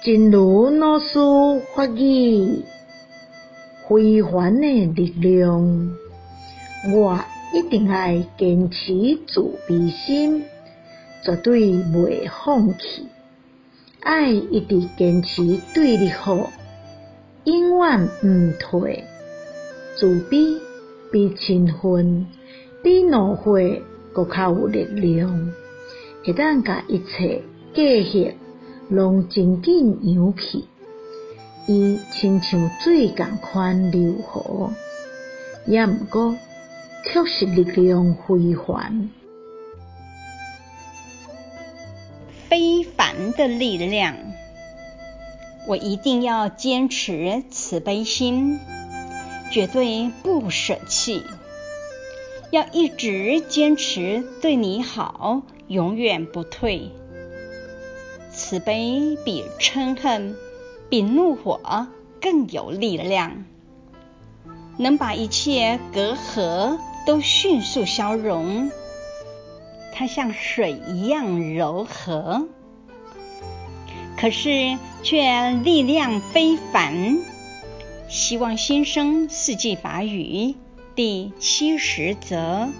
真如老师法语，非凡的力量，我一定要坚持慈悲心，绝对袂放弃，爱一直坚持对你好，永远毋退。慈悲比嗔恨、比恼火阁较有力量，会当甲一切隔阂拢真紧扬起，伊亲像水共款流河，也毋过却是力量非凡。非凡的力量，我一定要坚持慈悲心，绝对不舍弃，要一直坚持对你好，永远不退。慈悲比嗔恨、比怒火更有力量，能把一切隔阂都迅速消融。它像水一样柔和，可是却力量非凡。希望新生四季法语第七十则。